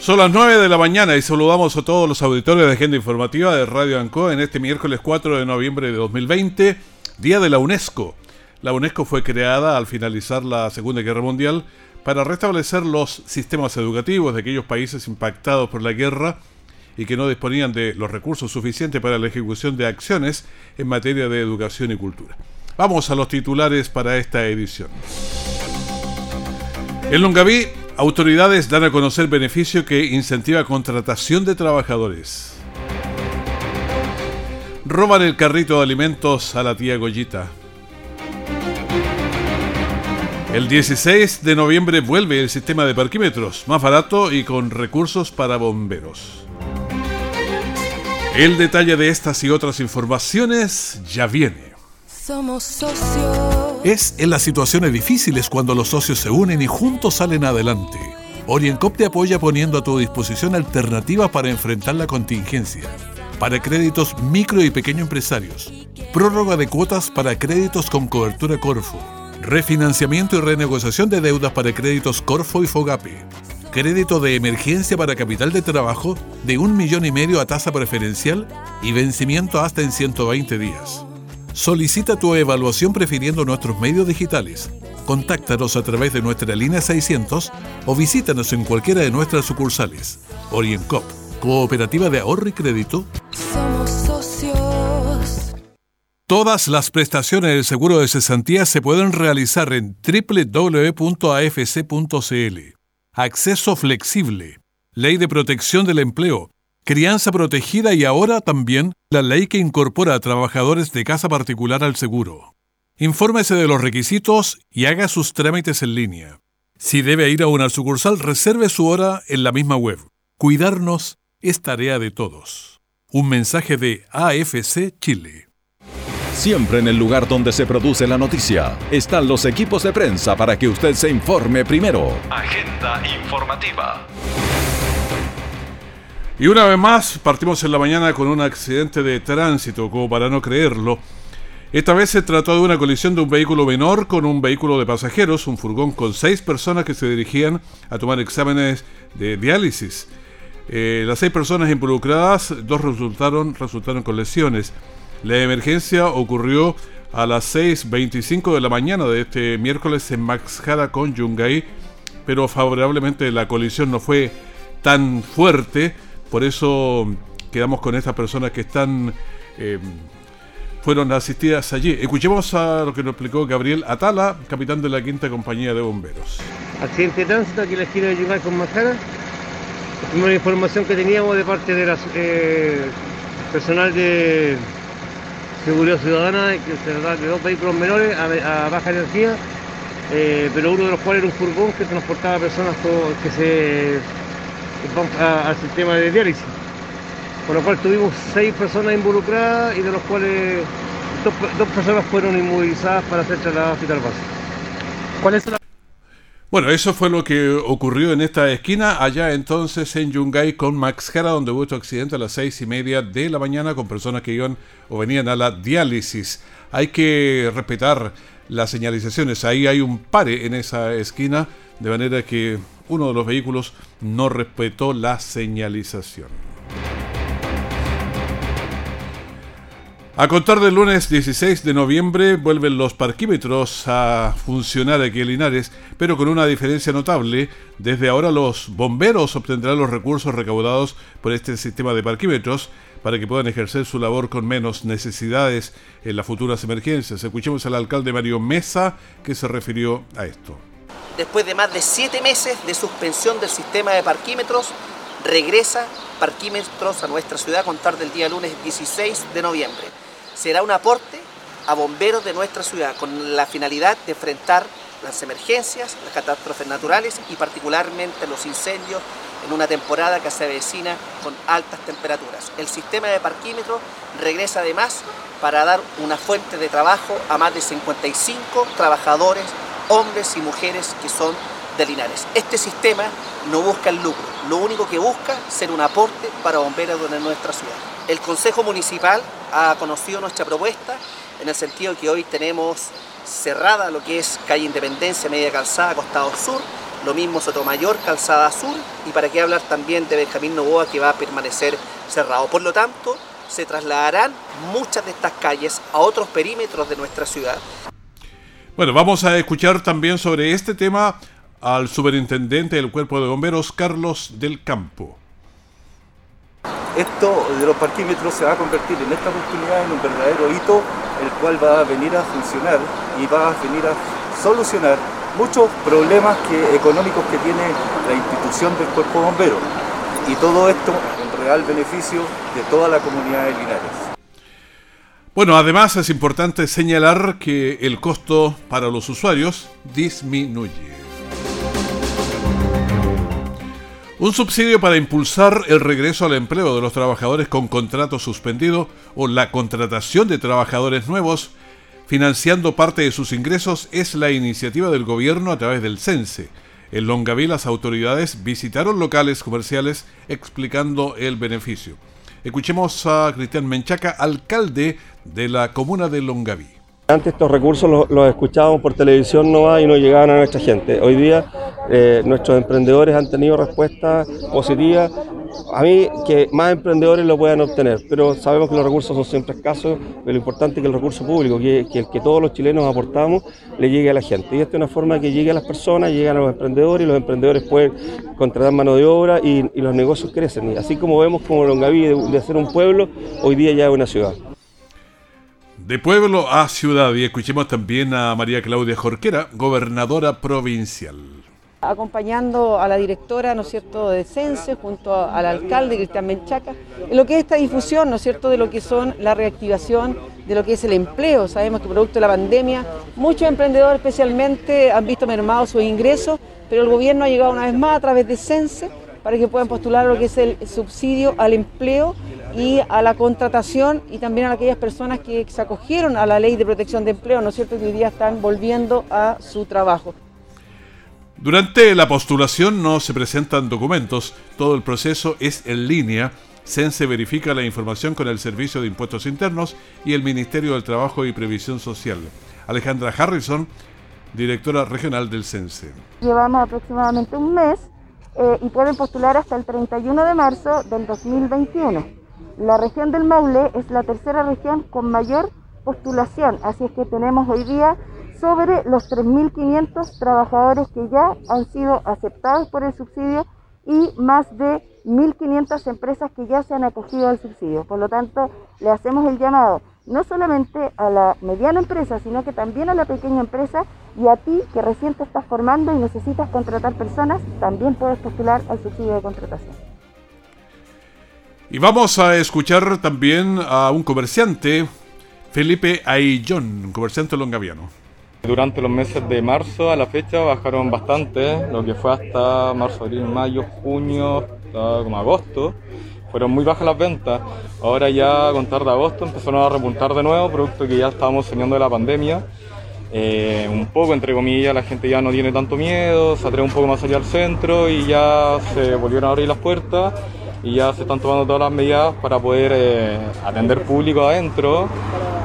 Son las 9 de la mañana y saludamos a todos los auditores de Agenda Informativa de Radio ANCO en este miércoles 4 de noviembre de 2020, Día de la UNESCO. La UNESCO fue creada al finalizar la Segunda Guerra Mundial para restablecer los sistemas educativos de aquellos países impactados por la guerra y que no disponían de los recursos suficientes para la ejecución de acciones en materia de educación y cultura. Vamos a los titulares para esta edición. En Longaví, autoridades dan a conocer beneficio que incentiva contratación de trabajadores. Roban el carrito de alimentos a la tía Goyita. El 16 de noviembre vuelve el sistema de parquímetros, más barato y con recursos para bomberos. El detalle de estas y otras informaciones ya viene. Somos socios. Es en las situaciones difíciles cuando los socios se unen y juntos salen adelante. OrienCop te apoya poniendo a tu disposición alternativas para enfrentar la contingencia. Para créditos micro y pequeño empresarios. Prórroga de cuotas para créditos con cobertura Corfo. Refinanciamiento y renegociación de deudas para créditos Corfo y Fogape. Crédito de emergencia para capital de trabajo de un millón y medio a tasa preferencial y vencimiento hasta en 120 días. Solicita tu evaluación prefiriendo nuestros medios digitales. Contáctanos a través de nuestra línea 600 o visítanos en cualquiera de nuestras sucursales. OrientCop, Cooperativa de Ahorro y Crédito. Somos socios. Todas las prestaciones del seguro de cesantía se pueden realizar en www.afc.cl. Acceso flexible. Ley de protección del empleo. Crianza protegida y ahora también la ley que incorpora a trabajadores de casa particular al seguro. Infórmese de los requisitos y haga sus trámites en línea. Si debe ir a una sucursal, reserve su hora en la misma web. Cuidarnos es tarea de todos. Un mensaje de AFC Chile. Siempre en el lugar donde se produce la noticia están los equipos de prensa para que usted se informe primero. Agenda Informativa. Y una vez más, partimos en la mañana con un accidente de tránsito, como para no creerlo. Esta vez se trató de una colisión de un vehículo menor con un vehículo de pasajeros, un furgón con seis personas que se dirigían a tomar exámenes de diálisis. Eh, las seis personas involucradas, dos resultaron, resultaron con lesiones. La emergencia ocurrió a las 6.25 de la mañana de este miércoles en Maxjara con Yungay, pero favorablemente la colisión no fue tan fuerte, por eso quedamos con estas personas que están eh, fueron asistidas allí. Escuchemos a lo que nos explicó Gabriel Atala, capitán de la quinta compañía de bomberos. Accidente de tránsito aquí esquina de Yungay con. La primera información que teníamos de parte de eh, personal de seguridad ciudadana que se trata de dos vehículos menores a, baja energía, eh, pero uno de los cuales era un furgón que transportaba personas que se al sistema de diálisis. Con lo cual tuvimos seis personas involucradas y de los cuales dos, dos personas fueron inmovilizadas para ser trasladadas a hospital base. ¿Cuál es la bueno, eso fue lo que ocurrió en esta esquina, allá entonces en Yungay con Max Jara, donde hubo este accidente a las seis y media de la mañana con personas que iban o venían a la diálisis. Hay que respetar las señalizaciones. Ahí hay un pare en esa esquina, de manera que uno de los vehículos no respetó la señalización. A contar del lunes 16 de noviembre vuelven los parquímetros a funcionar aquí en Linares, pero con una diferencia notable. Desde ahora los bomberos obtendrán los recursos recaudados por este sistema de parquímetros para que puedan ejercer su labor con menos necesidades en las futuras emergencias. Escuchemos al alcalde Mario Mesa que se refirió a esto. Después de más de siete meses de suspensión del sistema de parquímetros, regresa parquímetros a nuestra ciudad a contar del día lunes 16 de noviembre será un aporte a bomberos de nuestra ciudad con la finalidad de enfrentar las emergencias, las catástrofes naturales y particularmente los incendios en una temporada que se avecina con altas temperaturas. El sistema de parquímetro regresa además para dar una fuente de trabajo a más de 55 trabajadores, hombres y mujeres que son de Linares. Este sistema no busca el lucro, lo único que busca es ser un aporte para bomberos de nuestra ciudad. El Consejo Municipal ha conocido nuestra propuesta en el sentido que hoy tenemos cerrada lo que es calle Independencia, media calzada, costado sur, lo mismo Sotomayor, calzada sur, y para qué hablar también de Benjamín Novoa que va a permanecer cerrado. Por lo tanto, se trasladarán muchas de estas calles a otros perímetros de nuestra ciudad. Bueno, vamos a escuchar también sobre este tema al superintendente del Cuerpo de Bomberos, Carlos del Campo. Esto de los parquímetros se va a convertir en esta oportunidad en un verdadero hito, el cual va a venir a funcionar y va a venir a solucionar muchos problemas económicos que tiene la institución del Cuerpo de Bomberos. Y todo esto en real beneficio de toda la comunidad de Linares. Bueno, además es importante señalar que el costo para los usuarios disminuye. Un subsidio para impulsar el regreso al empleo de los trabajadores con contrato suspendido o la contratación de trabajadores nuevos, financiando parte de sus ingresos, es la iniciativa del gobierno a través del CENSE. En Longaví las autoridades visitaron locales comerciales explicando el beneficio. Escuchemos a Cristian Menchaca, alcalde de la comuna de Longaví. Antes estos recursos los, escuchábamos por televisión no y no llegaban a nuestra gente. Hoy día eh, nuestros emprendedores han tenido respuestas positivas. A mí que más emprendedores lo puedan obtener, pero sabemos que los recursos son siempre escasos, pero lo importante es que el recurso público, que, el que todos los chilenos aportamos, le llegue a la gente. Y esta es una forma que llegue a las personas, lleguen a los emprendedores y los emprendedores pueden contratar mano de obra y, los negocios crecen. Y así como vemos como Longaví de, de ser un pueblo, hoy día ya es una ciudad. De pueblo a ciudad y escuchemos también a María Claudia Jorquera, gobernadora provincial. Acompañando a la directora, ¿no es cierto?, de Cense, junto al alcalde Cristian Menchaca, en lo que es esta difusión, ¿no es cierto?, de lo que son la reactivación, de lo que es el empleo. Sabemos que producto de la pandemia, muchos emprendedores especialmente han visto mermados sus ingresos, pero el gobierno ha llegado una vez más a través de Cense para que puedan postular lo que es el subsidio al empleo y a la contratación y también a aquellas personas que se acogieron a la ley de protección de empleo, ¿no es cierto?, que hoy día están volviendo a su trabajo. Durante la postulación no se presentan documentos, todo el proceso es en línea. CENSE verifica la información con el Servicio de Impuestos Internos y el Ministerio del Trabajo y Previsión Social. Alejandra Harrison, directora regional del CENSE. Llevamos aproximadamente un mes eh, y pueden postular hasta el 31 de marzo del 2021. La región del Maule es la tercera región con mayor postulación, así es que tenemos hoy día sobre los 3.500 trabajadores que ya han sido aceptados por el subsidio y más de 1.500 empresas que ya se han acogido al subsidio. Por lo tanto, le hacemos el llamado no solamente a la mediana empresa, sino que también a la pequeña empresa y a ti que recién te estás formando y necesitas contratar personas, también puedes postular al subsidio de contratación. Y vamos a escuchar también a un comerciante, Felipe Aillón, un comerciante longaviano. Durante los meses de marzo a la fecha bajaron bastante, lo que fue hasta marzo, abril, mayo, junio, como agosto. Fueron muy bajas las ventas. Ahora ya a contar de agosto empezaron a repuntar de nuevo, producto que ya estábamos saliendo de la pandemia. Eh, un poco, entre comillas, la gente ya no tiene tanto miedo, se atreve un poco más allá al centro y ya se volvieron a abrir las puertas y ya se están tomando todas las medidas para poder eh, atender público adentro.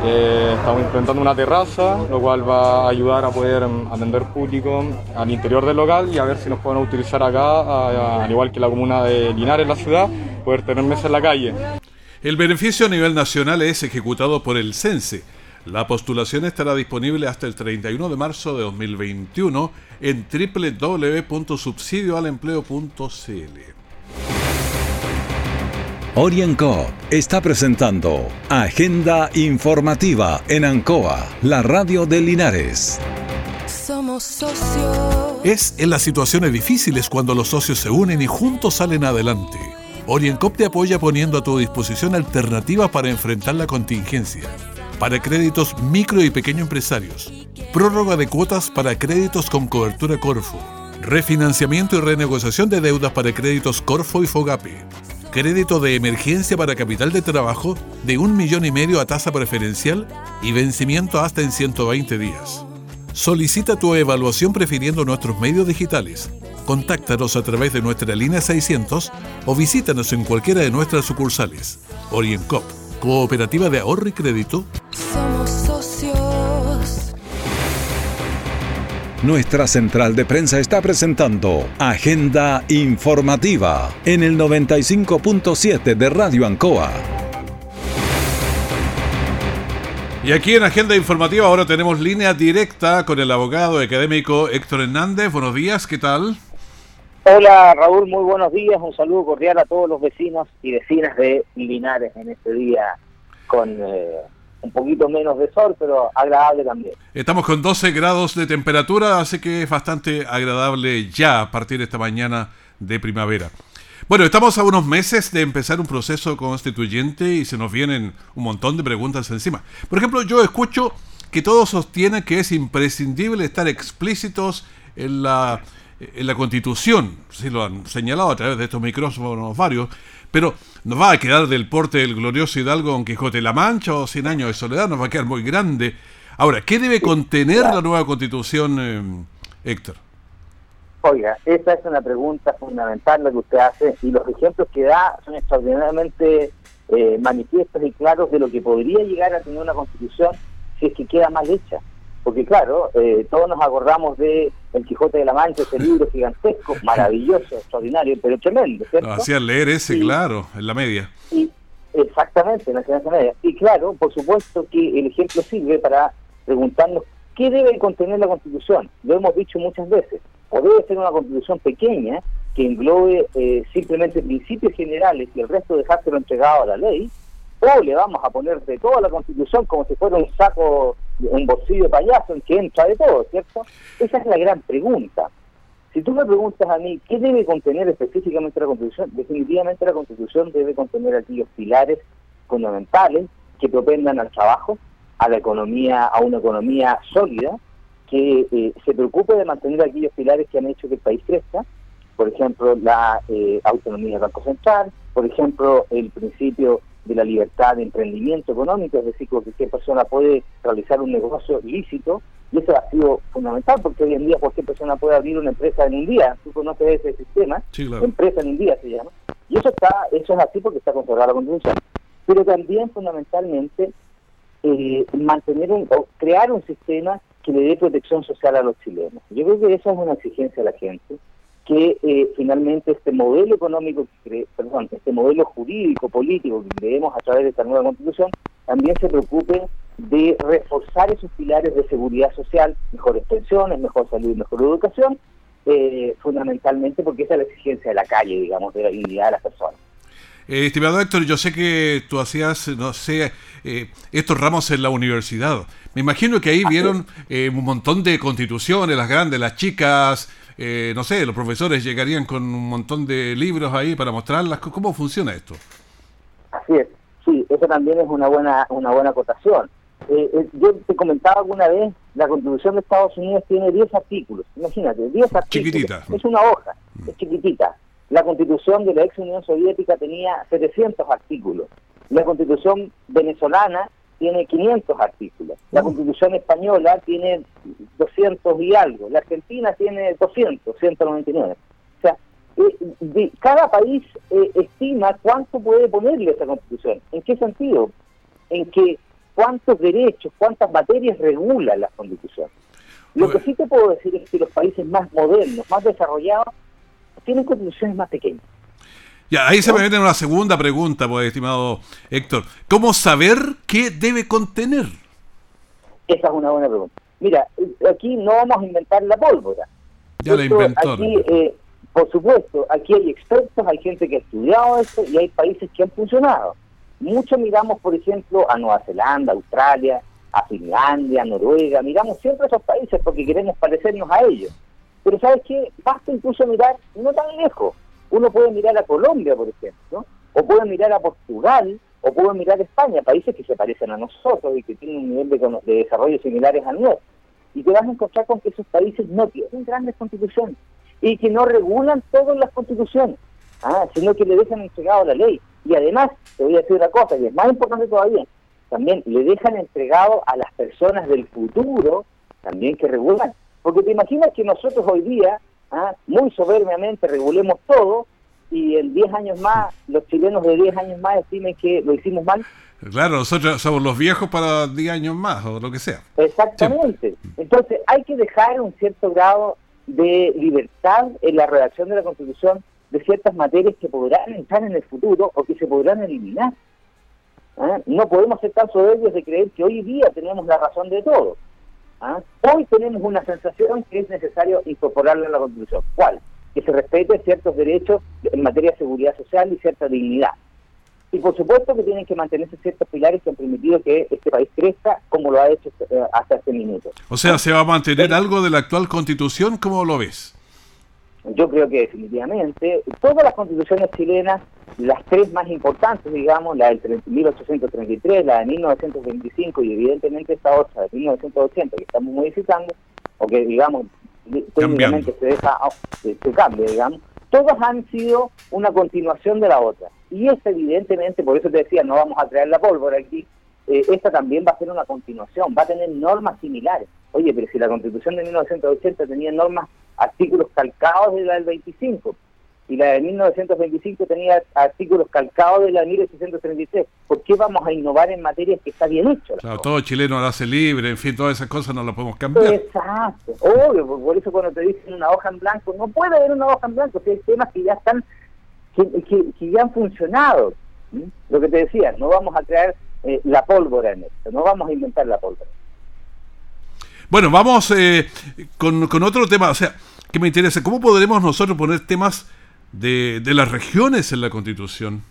Eh, estamos implementando una terraza, lo cual va a ayudar a poder mm, atender público al interior del local y a ver si nos pueden utilizar acá, al igual que la comuna de Linares, la ciudad, poder tener mesas en la calle. El beneficio a nivel nacional es ejecutado por el CENSE. La postulación estará disponible hasta el 31 de marzo de 2021 en www.subsidioalempleo.cl. Orienco está presentando Agenda Informativa en Ancoa, la radio de Linares. Somos socios. Es en las situaciones difíciles cuando los socios se unen y juntos salen adelante. Oriencop te apoya poniendo a tu disposición alternativas para enfrentar la contingencia. Para créditos micro y pequeño empresarios. Prórroga de cuotas para créditos con cobertura Corfo Refinanciamiento y renegociación de deudas para créditos Corfo y Fogape. Crédito de emergencia para capital de trabajo de un millón y medio a tasa preferencial y vencimiento hasta en 120 días. Solicita tu evaluación prefiriendo nuestros medios digitales. Contáctanos a través de nuestra línea 600 o visítanos en cualquiera de nuestras sucursales. OrientCop, Cooperativa de Ahorro y Crédito. Somos Nuestra central de prensa está presentando Agenda Informativa en el 95.7 de Radio Ancoa. Y aquí en Agenda Informativa ahora tenemos línea directa con el abogado académico Héctor Hernández. Buenos días, ¿qué tal? Hola Raúl, muy buenos días. Un saludo cordial a todos los vecinos y vecinas de Linares en este día con eh, un poquito menos de sol, pero agradable también. Estamos con 12 grados de temperatura, así que es bastante agradable ya a partir de esta mañana de primavera. Bueno, estamos a unos meses de empezar un proceso constituyente y se nos vienen un montón de preguntas encima. Por ejemplo, yo escucho que todos sostienen que es imprescindible estar explícitos en la en la Constitución, si lo han señalado a través de estos micrófonos varios, pero nos va a quedar del porte del glorioso Hidalgo Don Quijote la Mancha o Cien Años de Soledad, nos va a quedar muy grande. Ahora, ¿qué debe contener la nueva Constitución, eh, Héctor? Oiga, esa es una pregunta fundamental la que usted hace y los ejemplos que da son extraordinariamente eh, manifiestos y claros de lo que podría llegar a tener una constitución si es que queda mal hecha porque claro, eh, todos nos acordamos de El Quijote de la Mancha, ese libro gigantesco, maravilloso, extraordinario, pero tremendo, ¿cierto? Hacían leer ese, claro, en la media. Y, exactamente, en la enseñanza media. Y claro, por supuesto que el ejemplo sirve para preguntarnos qué debe contener la Constitución. Lo hemos dicho muchas veces. O debe ser una Constitución pequeña que englobe eh, simplemente principios generales y el resto dejárselo entregado a la ley, o le vamos a poner de toda la Constitución como si fuera un saco un bolsillo payaso en que entra de todo, ¿cierto? Esa es la gran pregunta. Si tú me preguntas a mí qué debe contener específicamente la Constitución, definitivamente la Constitución debe contener aquellos pilares fundamentales que propendan al trabajo, a la economía, a una economía sólida, que eh, se preocupe de mantener aquellos pilares que han hecho que el país crezca, por ejemplo, la eh, autonomía del Banco Central, por ejemplo, el principio de la libertad de emprendimiento económico, es decir, que cualquier persona puede realizar un negocio lícito, y eso ha sido fundamental, porque hoy en día cualquier persona puede abrir una empresa en un día, tú conoces ese sistema, empresa en un día se llama, y eso está eso es así porque está consagrada la Constitución. Pero también fundamentalmente eh, mantener un, o crear un sistema que le dé protección social a los chilenos. Yo creo que esa es una exigencia de la gente, que eh, finalmente este modelo económico, que perdón, este modelo jurídico, político que creemos a través de esta nueva constitución, también se preocupe de reforzar esos pilares de seguridad social, mejores pensiones, mejor salud y mejor educación, eh, fundamentalmente porque esa es la exigencia de la calle, digamos, de la dignidad de las personas. Eh, estimado Héctor, yo sé que tú hacías, no sé, estos ramos en la universidad. Me imagino que ahí vieron un montón de constituciones, las grandes, las chicas, eh, no sé, los profesores llegarían con un montón de libros ahí para mostrarlas. ¿Cómo funciona esto? Así es, sí, eso también es una buena una buena acotación. Eh, eh, yo te comentaba alguna vez, la Constitución de Estados Unidos tiene 10 artículos, imagínate, 10 artículos. Chiquitita. Es una hoja, es chiquitita. La Constitución de la ex Unión Soviética tenía 700 artículos. La Constitución venezolana tiene 500 artículos. La mm. Constitución española tiene 200 y algo. La Argentina tiene 200, 199. O sea, eh, cada país eh, estima cuánto puede ponerle esa Constitución. ¿En qué sentido? En que cuántos derechos, cuántas materias regula la Constitución. Lo que sí te puedo decir es que los países más modernos, más desarrollados, tienen constituciones más pequeñas. Ya, ahí se me viene una segunda pregunta, pues, estimado Héctor. ¿Cómo saber qué debe contener? Esa es una buena pregunta. Mira, aquí no vamos a inventar la pólvora. Ya la inventó. Aquí, eh, por supuesto, aquí hay expertos, hay gente que ha estudiado esto y hay países que han funcionado. Mucho miramos, por ejemplo, a Nueva Zelanda, Australia, a Finlandia, Noruega, miramos siempre a esos países porque queremos parecernos a ellos. Pero ¿sabes qué? Basta incluso mirar no tan lejos uno puede mirar a Colombia, por ejemplo, o puede mirar a Portugal, o puede mirar a España, países que se parecen a nosotros y que tienen un nivel de, desarrollo similares a nuestro. Y te vas a encontrar con que esos países no tienen grandes constituciones. y que no regulan todo en las constituciones, ¿ah? sino que le dejan entregado la ley. Y además, te voy a decir una cosa, y es más importante todavía, también le dejan entregado a las personas del futuro también que regulan. Porque te imaginas que nosotros hoy día, ¿ah? muy soberbiamente, regulemos todo y en 10 años más, los chilenos de 10 años más estimen que lo hicimos mal. Claro, nosotros somos los viejos para 10 años más o lo que sea. Exactamente. Entonces hay que dejar un cierto grado de libertad en la redacción de la Constitución de ciertas materias que podrán entrar en el futuro o que se podrán eliminar. ¿Ah? No podemos ser tan soberbios de creer que hoy día tenemos la razón de todo. ¿Ah? Hoy tenemos una sensación que es necesario incorporarla en la Constitución. ¿Cuál? Que se respete ciertos derechos en materia de seguridad social y cierta dignidad. Y por supuesto que tienen que mantenerse ciertos pilares que han permitido que este país crezca como lo ha hecho eh, hasta este minuto. O sea, ¿se va a mantener algo de la actual constitución? ¿Cómo lo ves? Yo creo que definitivamente todas las constituciones chilenas, las tres más importantes, digamos, la del 1833, la de 1925 y evidentemente esta otra de 1980 que estamos modificando, o que digamos técnicamente se deja, se, se cambia, digamos, todas han sido una continuación de la otra. Y esta evidentemente, por eso te decía, no vamos a traer la pólvora aquí, eh, esta también va a ser una continuación, va a tener normas similares. Oye, pero si la constitución de 1980 tenía normas, artículos calcados de la del 25, y la de 1925 tenía artículos calcados de la de 1833. ¿Por qué vamos a innovar en materias que está bien hecho? Claro, todo chileno lo hace libre, en fin, todas esas cosas no las podemos cambiar. Exacto, obvio, por eso cuando te dicen una hoja en blanco, no puede haber una hoja en blanco, si hay temas que ya están que, ya han funcionado. Lo que te decía, no vamos a crear eh, la pólvora en esto, no vamos a inventar la pólvora. Bueno, vamos eh, con, con, otro tema, o sea, que me interesa, ¿cómo podremos nosotros poner temas de, de las regiones en la Constitución?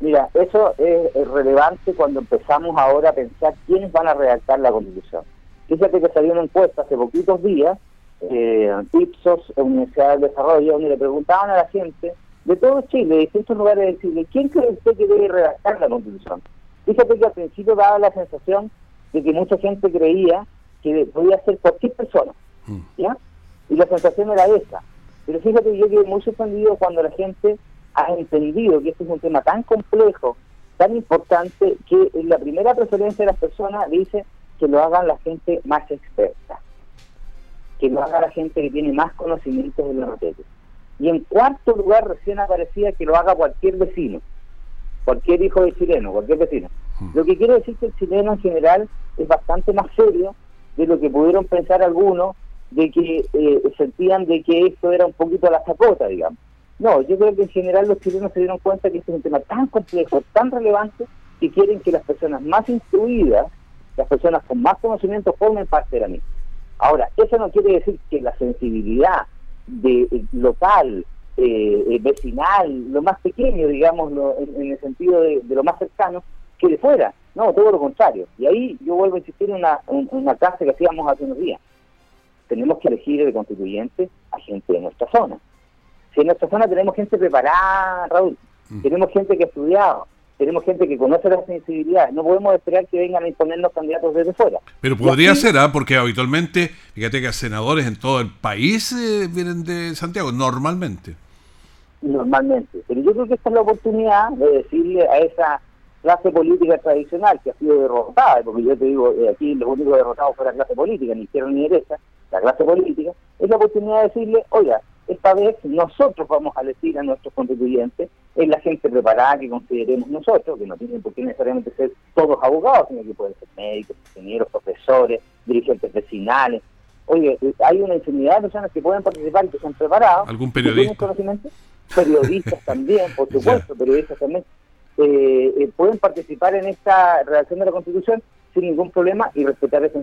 Mira, eso es, relevante cuando empezamos ahora a pensar quiénes van a redactar la Constitución. Fíjate que salió una encuesta hace poquitos días, eh, Ipsos, Universidad del Desarrollo, donde le preguntaban a la gente de todo Chile, de distintos lugares de Chile, ¿quién cree usted que debe redactar la Constitución? Fíjate que al principio daba la sensación de que mucha gente creía que podía ser cualquier persona, mm. ¿ya? Y la sensación era esa. Pero fíjate que yo quedé muy sorprendido cuando la gente ha entendido que este es un tema tan complejo, tan importante, que la primera preferencia de las personas dice que lo hagan la gente más experta, que lo haga la gente que tiene más conocimientos de la materia. Y en cuarto lugar recién aparecía que lo haga cualquier vecino, cualquier hijo de chileno, cualquier vecino. Hmm. Lo que quiere decir que el chileno en general es bastante más serio de lo que pudieron pensar algunos, de que eh, sentían de que esto era un poquito la zapota, digamos. No, yo creo que en general los chilenos se dieron cuenta que este es un tema tan complejo, tan relevante, que quieren que las personas más instruidas, las personas con más conocimiento, formen parte de la misma. Ahora, eso no quiere decir que la sensibilidad de eh, local, eh, eh, vecinal, lo más pequeño, digamos, en, el sentido de, lo más cercano, que de fuera. No, todo lo contrario. Y ahí yo vuelvo a insistir en una, una clase que hacíamos hace unos días. Tenemos que elegir de constituyente a gente de nuestra zona. Si en nuestra zona tenemos gente preparada, Raúl, mm. tenemos gente que ha estudiado, tenemos gente que conoce la sensibilidad. No podemos esperar que vengan a imponernos candidatos desde fuera. Pero podría ser, ¿ah? porque habitualmente, fíjate que senadores en todo el país eh, vienen de Santiago, normalmente. Normalmente. Pero yo creo que esta es la oportunidad de decirle a esa clase política tradicional que ha sido derrotada, porque yo te digo, eh, aquí los únicos derrotados fue la clase política, ni izquierda ni derecha, la clase política, es la oportunidad de decirle, oiga, esta vez nosotros vamos a elegir a nuestros constituyentes, es la gente preparada que consideremos nosotros, que no tienen por qué necesariamente ser todos abogados, sino que pueden ser médicos, ingenieros, profesores, dirigentes vecinales. Oye, hay una infinidad de personas que pueden participar y que son preparados. ¿Algún periodista? Periodistas también, por supuesto, periodistas también. Eh, eh, pueden participar en esta redacción de la Constitución sin ningún problema y respetar esa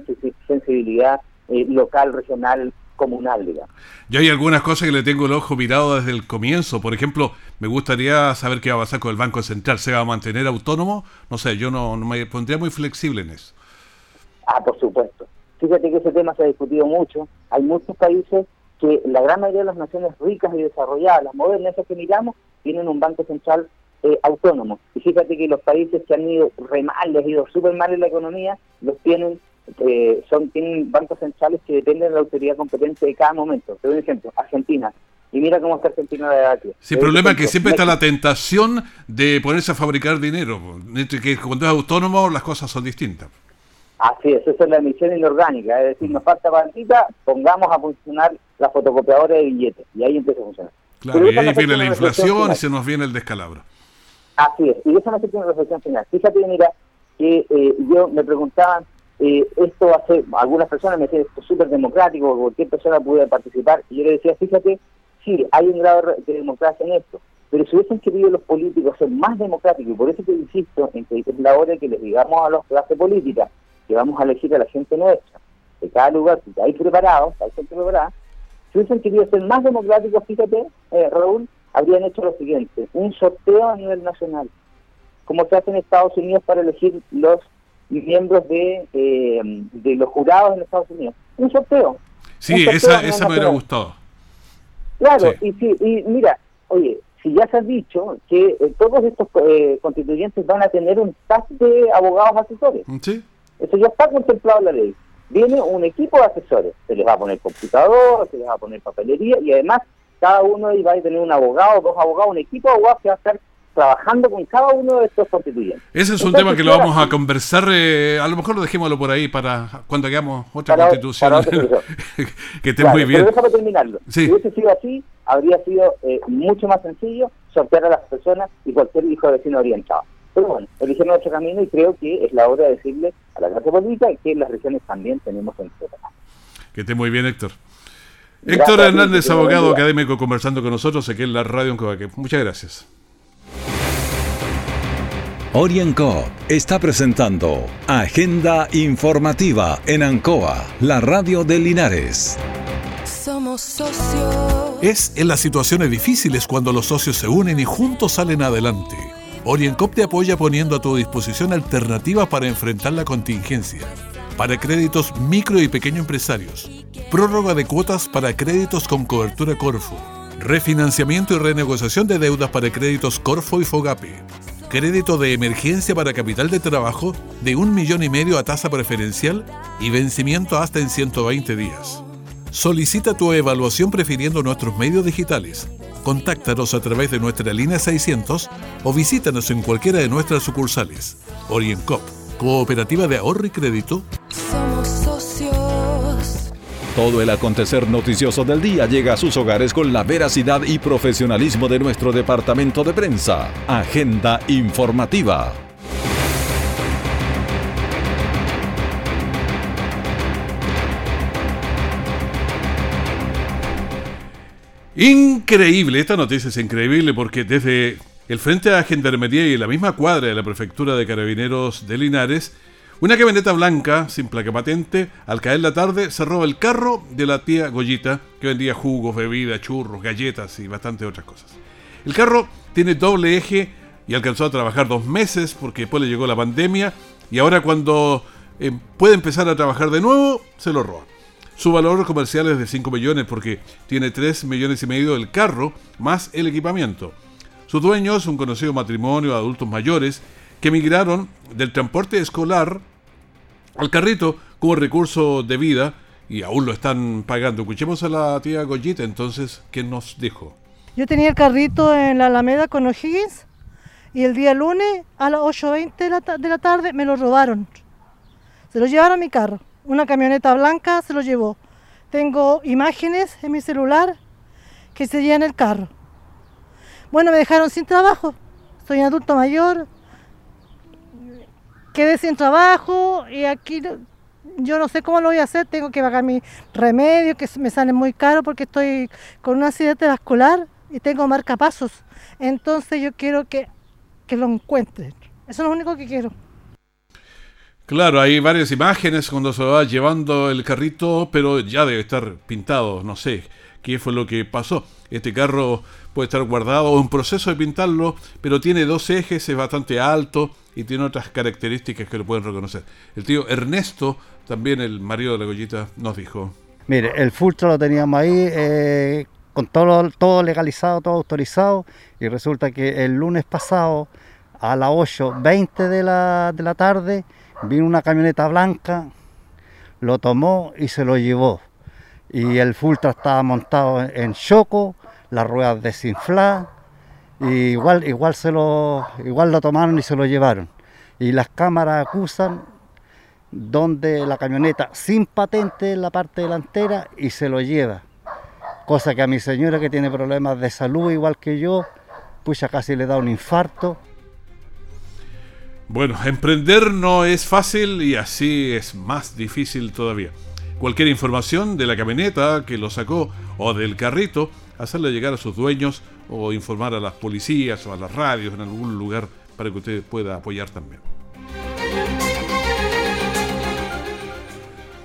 sensibilidad eh, local, regional, comunal, digamos. Yo hay algunas cosas que le tengo el ojo mirado desde el comienzo. Por ejemplo, me gustaría saber qué va a pasar con el Banco Central. ¿Se va a mantener autónomo? No sé, yo no, me pondría muy flexible en eso. Ah, por supuesto. Fíjate que ese tema se ha discutido mucho. Hay muchos países que la gran mayoría de las naciones ricas y desarrolladas, las modernas, esas que miramos, tienen un banco central eh, autónomo. Y fíjate que los países que han ido re mal, les ha ido súper mal en la economía, los tienen eh, son tienen bancos centrales que dependen de la autoridad competente de cada momento. Te doy un ejemplo, Argentina. Y mira cómo está Argentina de aquí. Sí, el problema es que siempre está la tentación de ponerse a fabricar dinero. Que cuando es autónomo las cosas son distintas. Así es, esa es la emisión inorgánica. Es decir, nos falta partita, pongamos a funcionar la fotocopiadora de billetes. Y ahí empieza a funcionar. Claro, y ahí viene la inflación y se nos viene el descalabro. Así es, y déjame hacerte una reflexión final. Fíjate, mira, que eh, yo me preguntaban, eh, esto ser, algunas personas me decían, esto es súper democrático, cualquier persona puede participar, y yo le decía, fíjate, sí, hay un grado de democracia en esto, pero si hubiesen querido los políticos ser más democráticos, y por eso te insisto en que es la hora que les digamos a los clases políticas que vamos a elegir a la gente nuestra, de cada lugar, que hay preparados, hay gente preparada, si hubiesen querido ser más democráticos, fíjate, eh, Raúl, habrían hecho lo siguiente, un sorteo a nivel nacional, como se hace en Estados Unidos para elegir los miembros de, eh, de los jurados en Estados Unidos. Un sorteo. Sí, esa, esa me hubiera gustado. Claro, y, sí, y mira, oye, si ya se ha dicho que eh, todos estos eh, constituyentes van a tener un staff de abogados asesores. Sí. Eso ya está contemplado en la ley. Viene un equipo de asesores. Se les va a poner computador, se les va a poner papelería y además cada uno va a tener un abogado, dos abogados, un equipo de abogados que va a estar trabajando con cada uno de estos constituyentes. Ese es un tema que lo vamos a conversar, eh, a lo mejor lo dejémoslo por ahí para cuando hagamos otra constitución. que esté muy bien. Pero déjame terminarlo. Si hubiese sido así, habría sido eh, mucho más sencillo sortear a las personas y cualquier hijo de vecino orientado. Pero bueno, eligieron otro camino y creo que es la hora de decirle a la clase política que en las regiones también tenemos en Que esté muy bien, Héctor. Héctor Hernández, abogado académico, conversando con nosotros aquí en la radio en Cobaque. Muchas gracias. Orienco está presentando Agenda Informativa en Ancoa, la radio de Linares. Somos socios. Es en las situaciones difíciles cuando los socios se unen y juntos salen adelante. Oriencop te apoya poniendo a tu disposición alternativas para enfrentar la contingencia. Para créditos micro y pequeño empresarios prórroga de cuotas para créditos con cobertura Corfo, refinanciamiento y renegociación de deudas para créditos Corfo y Fogape, crédito de emergencia para capital de trabajo de un millón y medio a tasa preferencial y vencimiento hasta en 120 días. Solicita tu evaluación prefiriendo nuestros medios digitales. Contáctanos a través de nuestra línea 600 o visítanos en cualquiera de nuestras sucursales. OrientCop, Cooperativa de Ahorro y Crédito. Somos. Todo el acontecer noticioso del día llega a sus hogares con la veracidad y profesionalismo de nuestro departamento de prensa. Agenda informativa. Increíble, esta noticia es increíble porque desde el frente la Gendarmería y la misma cuadra de la Prefectura de Carabineros de Linares una camioneta blanca, sin placa patente, al caer la tarde, se roba el carro de la tía Goyita, que vendía jugos, bebidas, churros, galletas y bastantes otras cosas. El carro tiene doble eje y alcanzó a trabajar dos meses porque después le llegó la pandemia y ahora cuando eh, puede empezar a trabajar de nuevo, se lo roba. Su valor comercial es de 5 millones porque tiene 3 millones y medio el carro más el equipamiento. Sus dueños, un conocido matrimonio de adultos mayores, que emigraron del transporte escolar al carrito como recurso de vida y aún lo están pagando. Escuchemos a la tía Goyita entonces, ¿qué nos dijo? Yo tenía el carrito en la Alameda con O'Higgins y el día lunes a las 8.20 de la, de la tarde me lo robaron. Se lo llevaron a mi carro. Una camioneta blanca se lo llevó. Tengo imágenes en mi celular que se en el carro. Bueno, me dejaron sin trabajo. Soy adulto mayor, quedé sin trabajo y aquí yo no sé cómo lo voy a hacer, tengo que pagar mi remedio que me sale muy caro porque estoy con un accidente vascular y tengo marcapasos. Entonces yo quiero que, que lo encuentren. Eso es lo único que quiero. Claro, hay varias imágenes cuando se va llevando el carrito, pero ya debe estar pintado, no sé qué fue lo que pasó. Este carro puede estar guardado o en proceso de pintarlo, pero tiene dos ejes, es bastante alto y tiene otras características que lo pueden reconocer. El tío Ernesto, también el marido de la Goyita, nos dijo. Mire, el fultro lo teníamos ahí eh, con todo, todo legalizado, todo autorizado y resulta que el lunes pasado a las 8.20 de la, de la tarde vino una camioneta blanca lo tomó y se lo llevó. Y el Fultra estaba montado en choco, las ruedas desinfladas, igual, igual, se lo, igual lo tomaron y se lo llevaron. Y las cámaras acusan donde la camioneta sin patente en la parte delantera y se lo lleva. Cosa que a mi señora que tiene problemas de salud igual que yo, pues casi le da un infarto. Bueno, emprender no es fácil y así es más difícil todavía. Cualquier información de la camioneta que lo sacó o del carrito, hacerle llegar a sus dueños o informar a las policías o a las radios en algún lugar para que usted pueda apoyar también.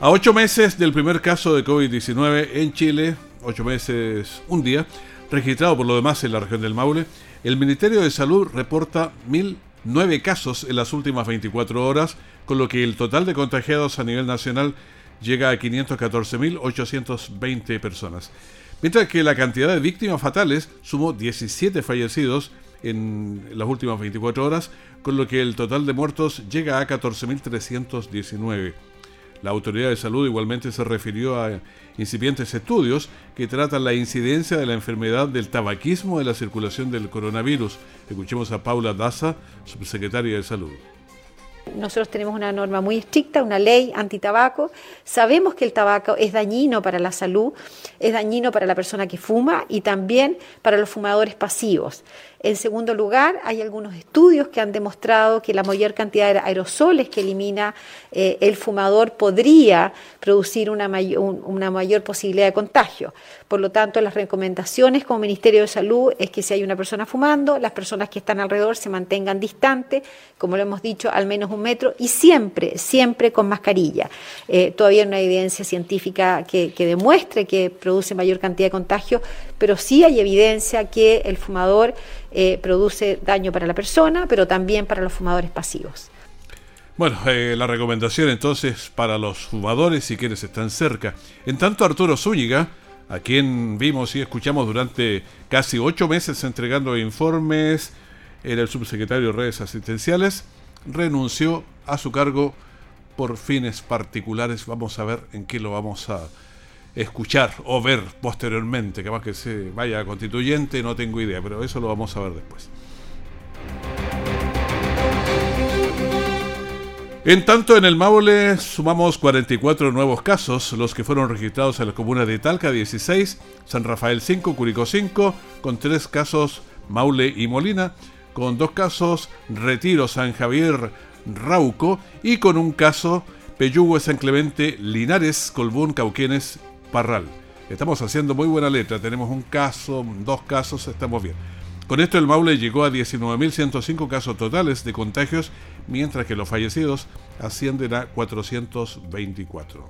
A ocho meses del primer caso de COVID-19 en Chile, ocho meses, un día, registrado por lo demás en la región del Maule, el Ministerio de Salud reporta 1.009 casos en las últimas 24 horas, con lo que el total de contagiados a nivel nacional llega a 514.820 personas. Mientras que la cantidad de víctimas fatales sumó 17 fallecidos en las últimas 24 horas, con lo que el total de muertos llega a 14.319. La Autoridad de Salud igualmente se refirió a incipientes estudios que tratan la incidencia de la enfermedad del tabaquismo en la circulación del coronavirus. Escuchemos a Paula Daza, subsecretaria de Salud. Nosotros tenemos una norma muy estricta, una ley antitabaco. Sabemos que el tabaco es dañino para la salud, es dañino para la persona que fuma y también para los fumadores pasivos. En segundo lugar, hay algunos estudios que han demostrado que la mayor cantidad de aerosoles que elimina eh, el fumador podría producir una mayor posibilidad de contagio. Por lo tanto, las recomendaciones como Ministerio de Salud es que si hay una persona fumando, las personas que están alrededor se mantengan distantes, como lo hemos dicho, al menos un metro y siempre, siempre con mascarilla. Eh, todavía no hay evidencia científica que, demuestre que produce mayor cantidad de contagio, pero sí hay evidencia que el fumador eh, produce daño para la persona, pero también para los fumadores pasivos. Bueno, eh, la recomendación entonces para los fumadores si quienes están cerca. En tanto, Arturo Zúñiga a quien vimos y escuchamos durante casi ocho meses entregando informes, era el subsecretario de redes asistenciales, renunció a su cargo por fines particulares. Vamos a ver en qué lo vamos a escuchar o ver posteriormente. Que más que se vaya constituyente, no tengo idea, pero eso lo vamos a ver después. En tanto, en el Maule sumamos 44 nuevos casos, los que fueron registrados en las comunas de Talca 16, San Rafael 5, Curicó 5, con tres casos Maule y Molina, con dos casos Retiro, San Javier, Rauco y con un caso Peyugo, San Clemente, Linares, Colbún, Cauquenes, Parral. Estamos haciendo muy buena letra, tenemos un caso, dos casos, estamos bien. Con esto el Maule llegó a 19.105 casos totales de contagios, mientras que los fallecidos ascienden a 424.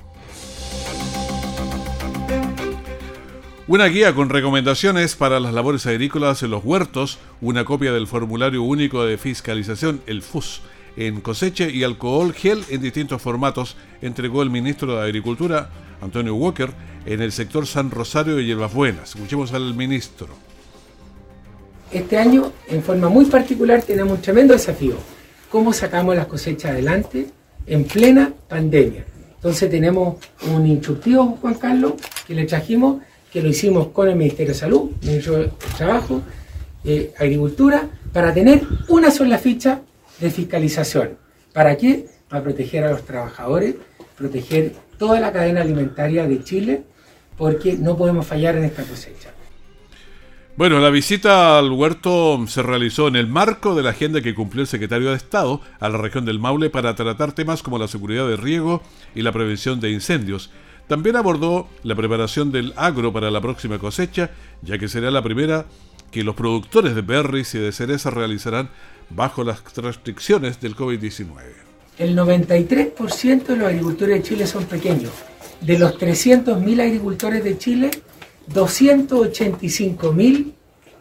Una guía con recomendaciones para las labores agrícolas en los huertos, una copia del formulario único de fiscalización, el FUS, en cosecha y alcohol gel en distintos formatos, entregó el ministro de Agricultura, Antonio Walker, en el sector San Rosario y Hierbas Buenas. Escuchemos al ministro este año, en forma muy particular, tenemos un tremendo desafío. ¿Cómo sacamos las cosechas adelante en plena pandemia? Entonces tenemos un instructivo, Juan Carlos, que le trajimos, que lo hicimos con el Ministerio de Salud, Ministerio de Trabajo, eh, Agricultura, para tener una sola ficha de fiscalización. ¿Para qué? Para proteger a los trabajadores, proteger toda la cadena alimentaria de Chile, porque no podemos fallar en esta cosecha. Bueno, la visita al huerto se realizó en el marco de la agenda que cumplió el secretario de Estado a la región del Maule para tratar temas como la seguridad de riego y la prevención de incendios. También abordó la preparación del agro para la próxima cosecha, ya que será la primera que los productores de berries y de cereza realizarán bajo las restricciones del COVID-19. El 93% de los agricultores de Chile son pequeños. De los 300.000 agricultores de Chile, 285.000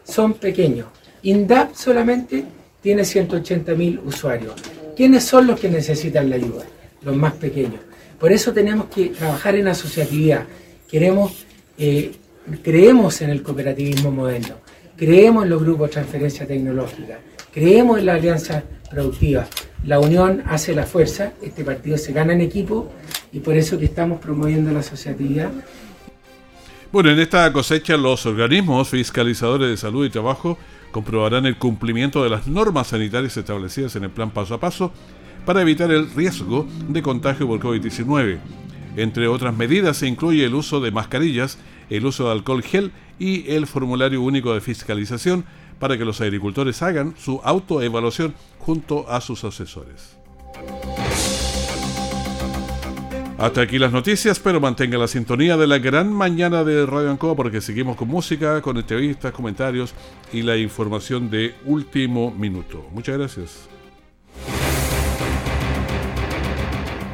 son pequeños. INDAP solamente tiene 180.000 usuarios. ¿Quiénes son los que necesitan la ayuda? Los más pequeños. Por eso tenemos que trabajar en asociatividad. Queremos, eh, creemos en el cooperativismo moderno, creemos en los grupos de transferencia tecnológica, creemos en la alianza productiva. La unión hace la fuerza, este partido se gana en equipo y por eso que estamos promoviendo la asociatividad. Bueno, en esta cosecha los organismos fiscalizadores de salud y trabajo comprobarán el cumplimiento de las normas sanitarias establecidas en el plan paso a paso para evitar el riesgo de contagio por COVID-19. Entre otras medidas se incluye el uso de mascarillas, el uso de alcohol gel y el formulario único de fiscalización para que los agricultores hagan su autoevaluación junto a sus asesores. Hasta aquí las noticias, pero mantenga la sintonía de la gran mañana de Radio Ancoa porque seguimos con música, con entrevistas, comentarios y la información de último minuto. Muchas gracias.